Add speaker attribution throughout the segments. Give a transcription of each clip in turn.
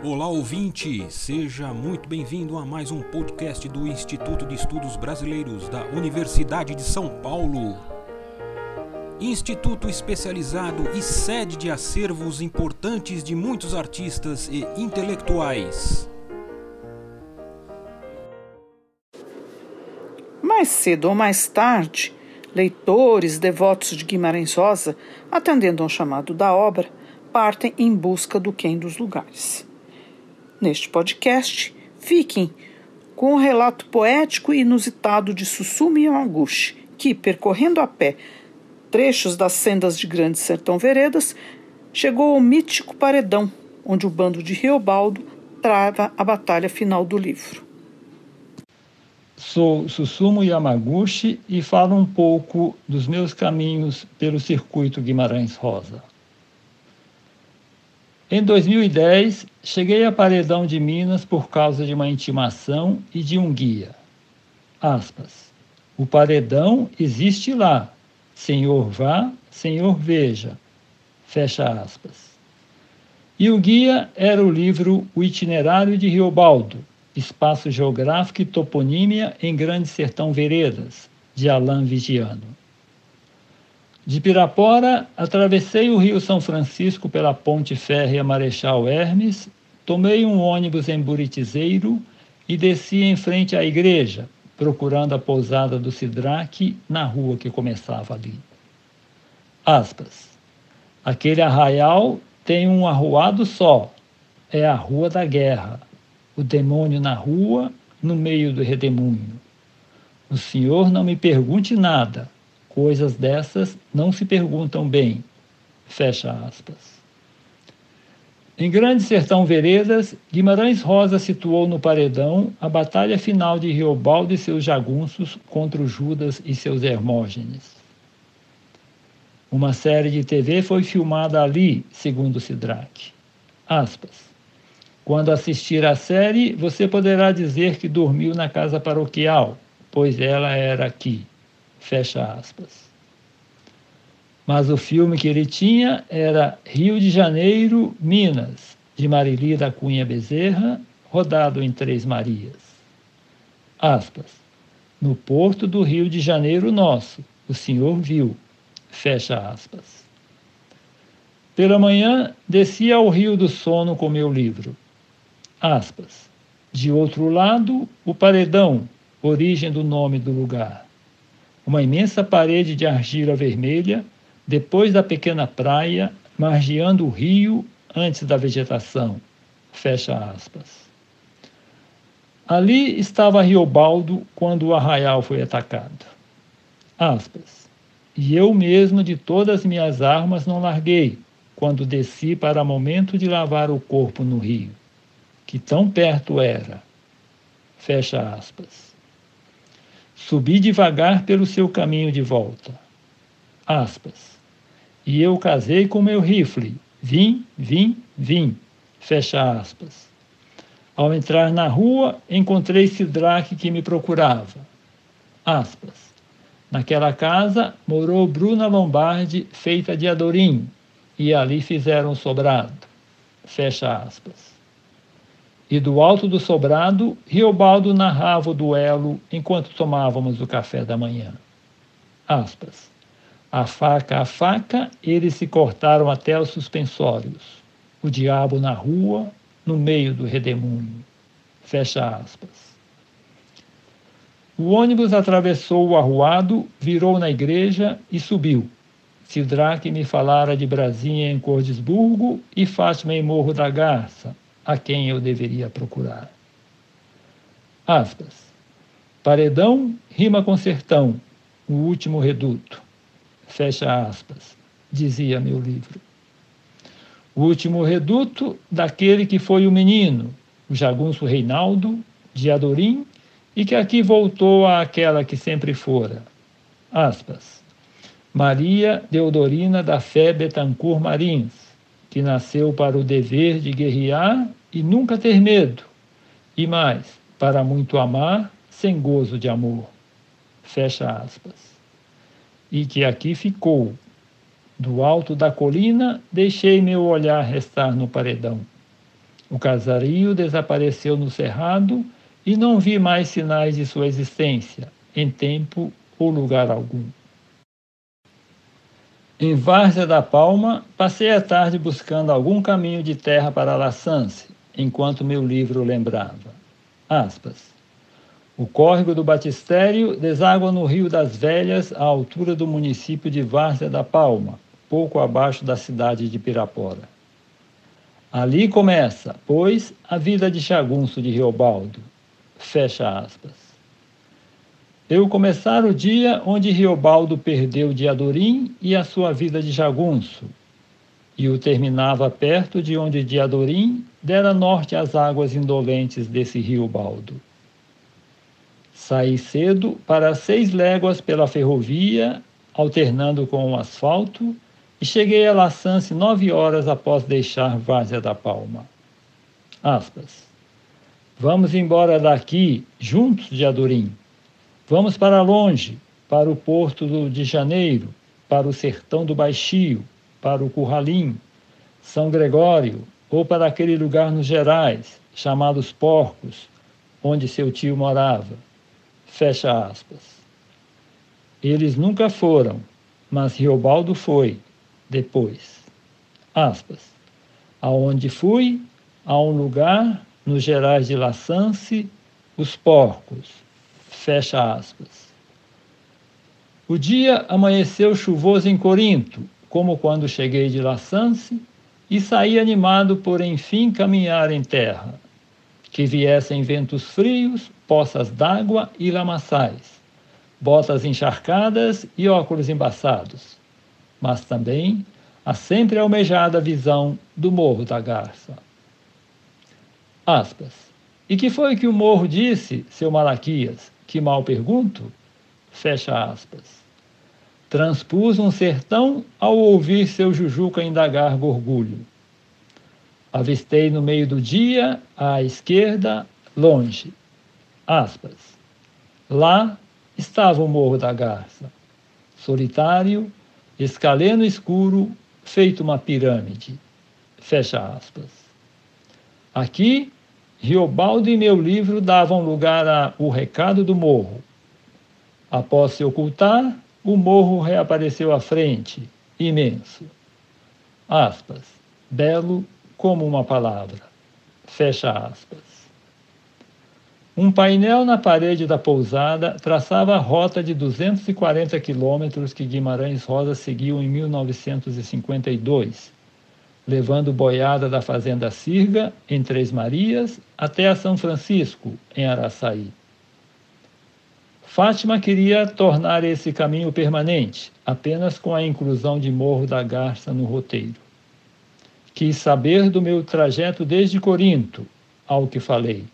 Speaker 1: Olá ouvinte, seja muito bem-vindo a mais um podcast do Instituto de Estudos Brasileiros da Universidade de São Paulo. Instituto especializado e sede de acervos importantes de muitos artistas e intelectuais.
Speaker 2: Mais cedo ou mais tarde, leitores devotos de Guimarães Rosa, atendendo ao chamado da obra, partem em busca do quem dos lugares. Neste podcast, fiquem com o relato poético e inusitado de Sussumi Yamaguchi, que, percorrendo a pé trechos das sendas de Grande Sertão Veredas, chegou ao mítico paredão, onde o bando de Riobaldo trava a batalha final do livro.
Speaker 3: Sou Susumu Yamaguchi e falo um pouco dos meus caminhos pelo circuito Guimarães Rosa. Em 2010, cheguei a Paredão de Minas por causa de uma intimação e de um guia. Aspas. O paredão existe lá. Senhor vá, senhor veja. Fecha aspas. E o guia era o livro O Itinerário de Riobaldo, Espaço Geográfico e Toponímia em Grande Sertão Veredas, de Alain Vigiano. De Pirapora, atravessei o Rio São Francisco pela ponte férrea Marechal Hermes, tomei um ônibus em Buritizeiro e desci em frente à igreja, procurando a pousada do Sidraque na rua que começava ali. Aspas. Aquele arraial tem um arruado só. É a Rua da Guerra. O demônio na rua, no meio do redemoinho. O senhor não me pergunte nada Coisas dessas não se perguntam bem. Fecha aspas. Em Grande Sertão Veredas, Guimarães Rosa situou no paredão a batalha final de Riobaldo e seus jagunços contra o Judas e seus Hermógenes. Uma série de TV foi filmada ali, segundo Sidraque. Aspas. Quando assistir à série, você poderá dizer que dormiu na casa paroquial, pois ela era aqui. Fecha aspas. Mas o filme que ele tinha era Rio de Janeiro, Minas, de Marili da Cunha Bezerra, rodado em Três Marias. Aspas. No porto do Rio de Janeiro nosso, o senhor viu. Fecha aspas. Pela manhã, desci ao Rio do Sono com meu livro. Aspas. De outro lado, o paredão, origem do nome do lugar uma imensa parede de argila vermelha, depois da pequena praia, margeando o rio antes da vegetação. Fecha aspas. Ali estava Riobaldo quando o arraial foi atacado. Aspas. E eu mesmo de todas minhas armas não larguei, quando desci para momento de lavar o corpo no rio, que tão perto era. Fecha aspas. Subi devagar pelo seu caminho de volta. Aspas. E eu casei com meu rifle. Vim, vim, vim. Fecha aspas. Ao entrar na rua, encontrei Sidraque que me procurava. Aspas. Naquela casa morou Bruna Lombardi, feita de Adorim, e ali fizeram sobrado. Fecha aspas. E do alto do sobrado, Riobaldo narrava o duelo enquanto tomávamos o café da manhã. Aspas. A faca a faca, eles se cortaram até os suspensórios. O diabo na rua, no meio do redemoinho. Fecha aspas. O ônibus atravessou o arruado, virou na igreja e subiu. Sidraque me falara de Brasinha em Cordesburgo e Fátima em Morro da Garça, a quem eu deveria procurar. Aspas. Paredão rima com sertão, o último reduto. Fecha aspas, dizia meu livro. O último reduto daquele que foi o menino, o jagunço Reinaldo, de Adorim, e que aqui voltou àquela que sempre fora. Aspas. Maria Deodorina da Fé Betancourt Marins, que nasceu para o dever de guerrear e nunca ter medo, e mais, para muito amar, sem gozo de amor. Fecha aspas. E que aqui ficou. Do alto da colina, deixei meu olhar restar no paredão. O casario desapareceu no cerrado e não vi mais sinais de sua existência, em tempo ou lugar algum. Em Várzea da Palma, passei a tarde buscando algum caminho de terra para Laçance, enquanto meu livro lembrava. Aspas. O córrego do Batistério deságua no Rio das Velhas, à altura do município de Várzea da Palma, pouco abaixo da cidade de Pirapora. Ali começa, pois, a vida de Chagunço de Riobaldo. Fecha aspas. Eu começar o dia onde Riobaldo perdeu Diadorim e a sua vida de jagunço, e o terminava perto de onde Diadorim dera norte às águas indolentes desse rio Baldo. Saí cedo para seis léguas pela ferrovia, alternando com o asfalto, e cheguei a Laçance nove horas após deixar Várzea da Palma. Aspas. Vamos embora daqui, juntos de Adorim. Vamos para longe, para o porto de Janeiro, para o sertão do Baixio, para o Curralim, São Gregório, ou para aquele lugar nos Gerais, chamado Os Porcos, onde seu tio morava. Fecha aspas. Eles nunca foram, mas Riobaldo foi, depois. Aspas. Aonde fui, a um lugar, nos Gerais de Laçance, os porcos. Fecha aspas. O dia amanheceu chuvoso em Corinto, como quando cheguei de Laçance, e saí animado por enfim caminhar em terra que viessem ventos frios, poças d'água e lamaçais, botas encharcadas e óculos embaçados, mas também a sempre almejada visão do Morro da Garça. Aspas. E que foi que o morro disse, seu Malaquias, que mal pergunto? Fecha aspas. Transpus um sertão ao ouvir seu Jujuca indagar gorgulho. Avistei no meio do dia, à esquerda, longe. Aspas. Lá estava o Morro da Garça, solitário, escaleno escuro, feito uma pirâmide. Fecha aspas. Aqui, Riobaldo e meu livro davam lugar a O Recado do Morro. Após se ocultar, o morro reapareceu à frente, imenso. Aspas. Belo como uma palavra. Fecha aspas. Um painel na parede da pousada traçava a rota de 240 quilômetros que Guimarães Rosa seguiu em 1952, levando boiada da Fazenda Sirga, em Três Marias, até a São Francisco, em Araçaí. Fátima queria tornar esse caminho permanente, apenas com a inclusão de Morro da Garça no roteiro. Quis saber do meu trajeto desde Corinto, ao que falei.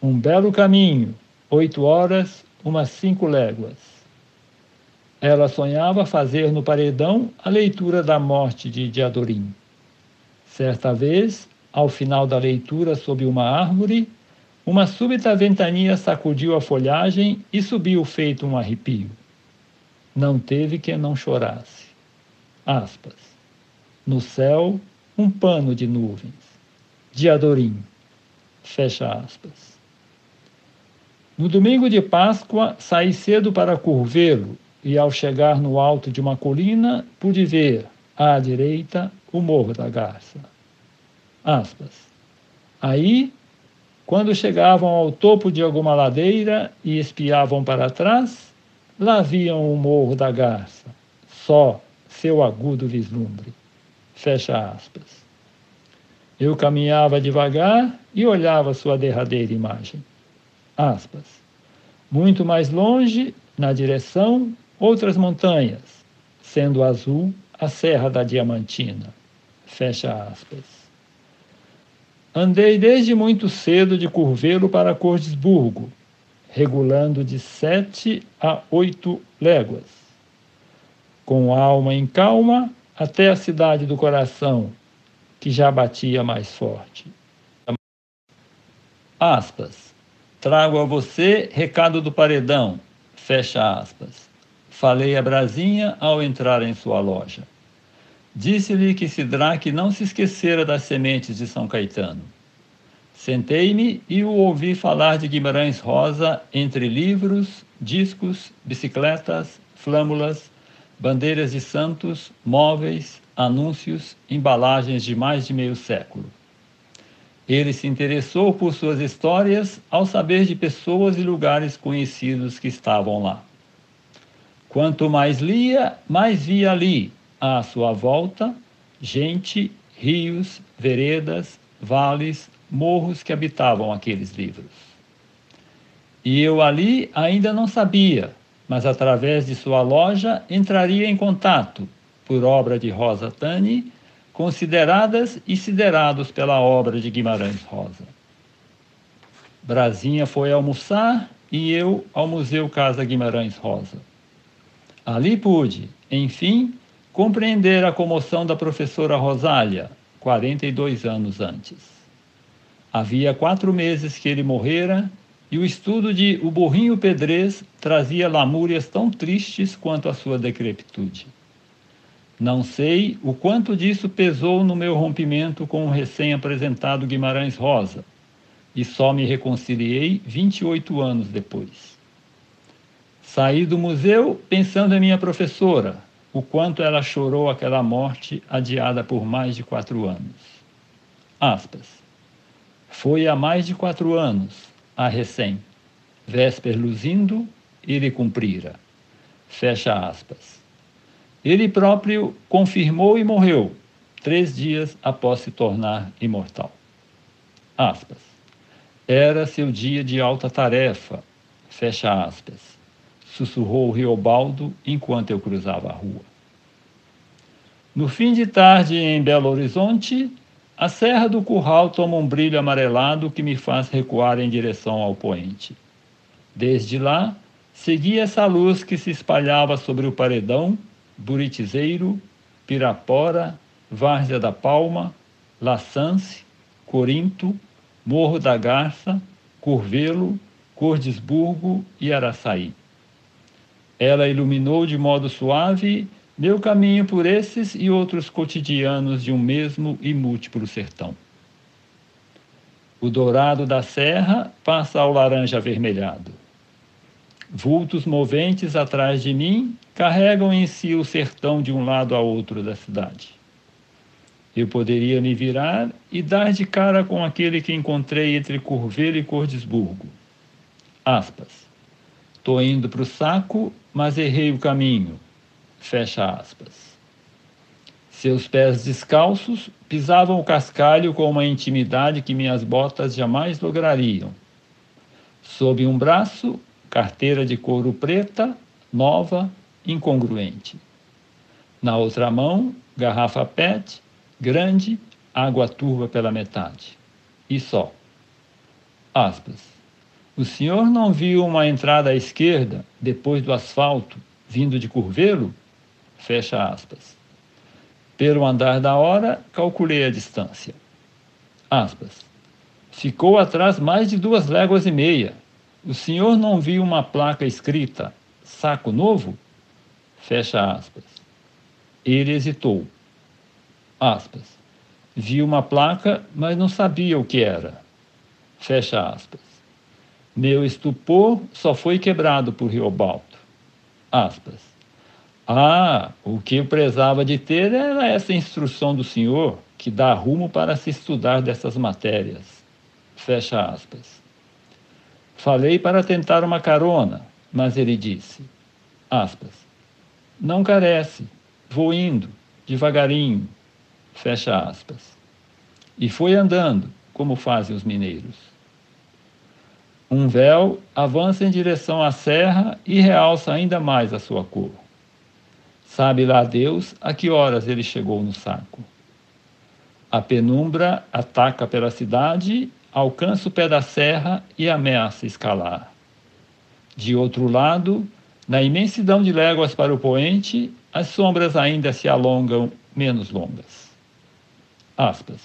Speaker 3: Um belo caminho, oito horas, umas cinco léguas. Ela sonhava fazer no paredão a leitura da morte de Diadorim. Certa vez, ao final da leitura sob uma árvore, uma súbita ventania sacudiu a folhagem e subiu feito um arrepio. Não teve quem não chorasse. Aspas. No céu, um pano de nuvens, de Adorim. Fecha aspas. No domingo de Páscoa, saí cedo para Curvelo e, ao chegar no alto de uma colina, pude ver, à direita, o Morro da Garça. Aspas. Aí, quando chegavam ao topo de alguma ladeira e espiavam para trás, lá viam o Morro da Garça, só seu agudo vislumbre. Fecha aspas. Eu caminhava devagar e olhava sua derradeira imagem. Aspas. Muito mais longe, na direção, outras montanhas, sendo azul a Serra da Diamantina. Fecha aspas. Andei desde muito cedo de Curvelo para Cordesburgo, regulando de sete a oito léguas. Com alma em calma, até a cidade do coração, que já batia mais forte. Aspas. Trago a você recado do paredão. Fecha aspas. Falei a Brasinha ao entrar em sua loja. Disse-lhe que Sidraque não se esquecera das sementes de São Caetano. Sentei-me e o ouvi falar de Guimarães Rosa entre livros, discos, bicicletas, flâmulas, bandeiras de santos, móveis, anúncios, embalagens de mais de meio século. Ele se interessou por suas histórias ao saber de pessoas e lugares conhecidos que estavam lá. Quanto mais lia, mais via ali, à sua volta, gente, rios, veredas, vales, morros que habitavam aqueles livros. E eu ali ainda não sabia, mas através de sua loja entraria em contato, por obra de Rosa Tani, consideradas e siderados pela obra de Guimarães Rosa. Brasinha foi almoçar e eu ao Museu Casa Guimarães Rosa. Ali pude, enfim, compreender a comoção da professora Rosália, 42 anos antes. Havia quatro meses que ele morrera e o estudo de O Burrinho Pedrez trazia lamúrias tão tristes quanto a sua decrepitude. Não sei o quanto disso pesou no meu rompimento com o recém-apresentado Guimarães Rosa, e só me reconciliei 28 anos depois. Saí do museu pensando em minha professora, o quanto ela chorou aquela morte adiada por mais de quatro anos. Aspas. Foi há mais de quatro anos, a recém. Vésper luzindo, ele cumprira. Fecha aspas. Ele próprio confirmou e morreu, três dias após se tornar imortal. Aspas. Era seu dia de alta tarefa, fecha aspas, sussurrou Riobaldo enquanto eu cruzava a rua. No fim de tarde, em Belo Horizonte, a serra do curral toma um brilho amarelado que me faz recuar em direção ao poente. Desde lá, segui essa luz que se espalhava sobre o paredão, Buritizeiro, Pirapora, Várzea da Palma, Laçance, Corinto, Morro da Garça, Curvelo, Cordesburgo e Araçaí. Ela iluminou de modo suave meu caminho por esses e outros cotidianos de um mesmo e múltiplo sertão. O dourado da serra passa ao laranja avermelhado. Vultos moventes atrás de mim carregam em si o sertão de um lado a outro da cidade. Eu poderia me virar e dar de cara com aquele que encontrei entre Curvelo e Cordesburgo. Aspas. Tô indo para o saco, mas errei o caminho Fecha aspas. Seus pés descalços pisavam o cascalho com uma intimidade que minhas botas jamais lograriam. Sob um braço, carteira de couro preta, nova, incongruente. Na outra mão, garrafa PET, grande, água turva pela metade. E só. Aspas. O senhor não viu uma entrada à esquerda, depois do asfalto, vindo de Curvelo? Fecha aspas. Pelo andar da hora, calculei a distância. Aspas. Ficou atrás mais de duas léguas e meia. O senhor não viu uma placa escrita saco novo? Fecha aspas. Ele hesitou. Aspas. Vi uma placa, mas não sabia o que era. Fecha aspas. Meu estupor só foi quebrado por Riobalto. Aspas. Ah, o que eu prezava de ter era essa instrução do Senhor que dá rumo para se estudar dessas matérias. Fecha aspas. Falei para tentar uma carona, mas ele disse, aspas, não carece, vou indo, devagarinho, fecha aspas. E foi andando, como fazem os mineiros. Um véu avança em direção à serra e realça ainda mais a sua cor. Sabe lá Deus a que horas ele chegou no saco. A penumbra ataca pela cidade, alcança o pé da serra e ameaça escalar. De outro lado, na imensidão de léguas para o poente, as sombras ainda se alongam menos longas. Aspas.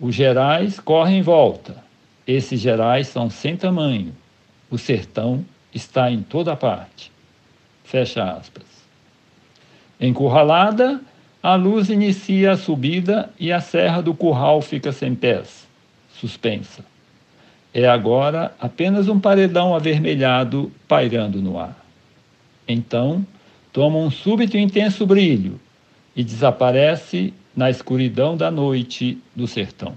Speaker 3: Os gerais correm em volta. Esses gerais são sem tamanho. O sertão está em toda parte. Fecha aspas. Encurralada, a luz inicia a subida e a serra do curral fica sem pés, suspensa. É agora apenas um paredão avermelhado pairando no ar. Então, toma um súbito e intenso brilho e desaparece na escuridão da noite do sertão.